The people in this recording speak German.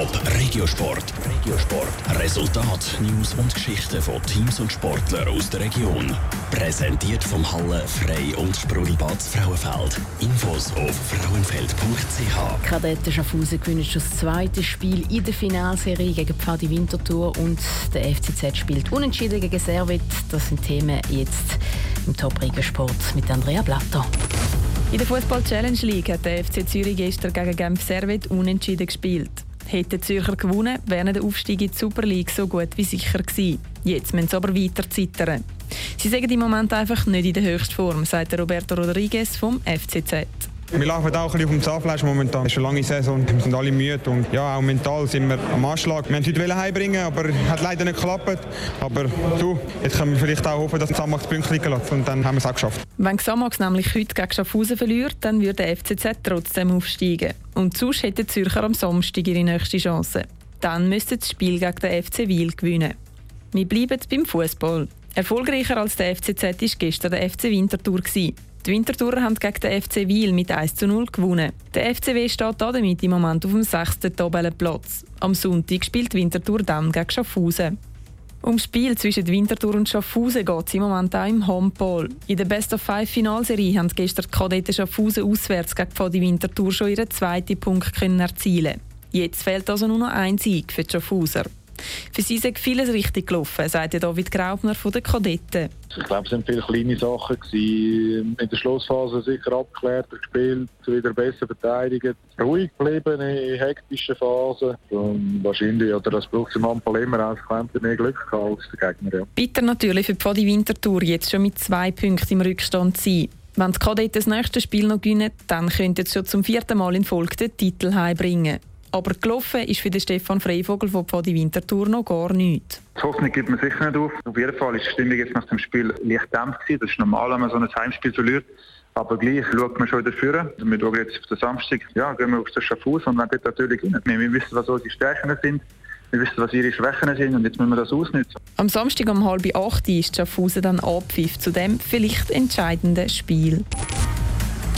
Top Regiosport. Regiosport. Resultat, News und Geschichten von Teams und Sportlern aus der Region. Präsentiert vom Halle Frei und Sprudelbad Frauenfeld. Infos auf frauenfeld.ch. Kadetten Schaffhausen gewinnen schon das zweite Spiel in der Finalserie gegen Pfadi Winterthur und der FCZ spielt unentschieden gegen Servet. Das sind Themen jetzt im Top Regiosport mit Andrea Blatter. In der Fußball Challenge League hat der FC Zürich gestern gegen Genf Servet unentschieden gespielt. Hätte Zürcher gewonnen, wäre der Aufstieg in die Super League so gut wie sicher gewesen. Jetzt müssen sie aber weiter zittern. Sie sagen im Moment einfach nicht in der höchsten Form, sagt Roberto Rodriguez vom FCZ. Wir laufen auch ein bisschen auf dem Zahnfleisch momentan. Es ist eine lange Saison wir sind alle müde. Und ja, auch mental sind wir am Anschlag. Wir wollten heute heimbringen, aber es hat leider nicht geklappt. Aber du, jetzt können wir vielleicht auch hoffen, dass Samax Punkte liegen lässt. Und dann haben wir es auch geschafft. Wenn Samax nämlich heute gegen Schaffhausen verliert, dann würde der FCZ trotzdem aufsteigen. Und sonst hätte Zürcher am Samstag ihre nächste Chance. Dann müsste das Spiel gegen den FC Wiel gewinnen. Wir bleiben beim Fußball. Erfolgreicher als der FCZ war gestern der FC Winterthur. Die Winterthurer haben gegen den FC Wiel mit 1 zu 0 gewonnen. Der FCW steht damit im Moment auf dem sechsten Tabellenplatz. Am Sonntag spielt Winterthur dann gegen Schaffhausen. Um das Spiel zwischen Winterthur und Schaffhausen geht es im Moment auch im Handball. In der Best of Five Finalserie haben gestern die Kadetten Schaffhausen auswärts gegen Pfadi Winterthur schon ihren zweiten Punkt erzielen. Jetzt fehlt also nur noch ein Sieg für die Schaffhauser. Für sie ist vieles richtig gelaufen, sagt David Graubner von den Kadetten. Ich glaube, es waren viele kleine Sachen. Gewesen. In der Schlussphase sicher abgeklärt, gespielt, wieder besser verteidigt, ruhig geblieben in hektischen Phasen. Und wahrscheinlich, oder das braucht im Handball immer als mehr Glück als der Gegner. Ja. Bitter natürlich für die Pfadi Winterthur jetzt schon mit zwei Punkten im Rückstand sein. Wenn die Kadetten das nächste Spiel noch gewinnen, dann könnten sie schon zum vierten Mal in Folge den Titel heimbringen. Aber gelaufen ist für den Stefan Freivogel von Pfadi Winterthur noch gar nichts. Die Hoffnung gibt man sicher nicht auf. Auf jeden Fall ist die Stimmung jetzt nach dem Spiel leicht dämpft. Das ist normal, wenn man so ein Heimspiel verliert. Aber gleich schaut man schon dafür. Wir schauen jetzt auf den Samstag, ja, gehen wir auf den Schaffhaus und wenn dort natürlich gewinnen. Wir wissen, was unsere Stärken sind. Wir wissen, was ihre Schwächen sind und jetzt müssen wir das ausnutzen. Am Samstag um halb acht ist Schaffhausen dann abpfiff zu dem vielleicht entscheidenden Spiel.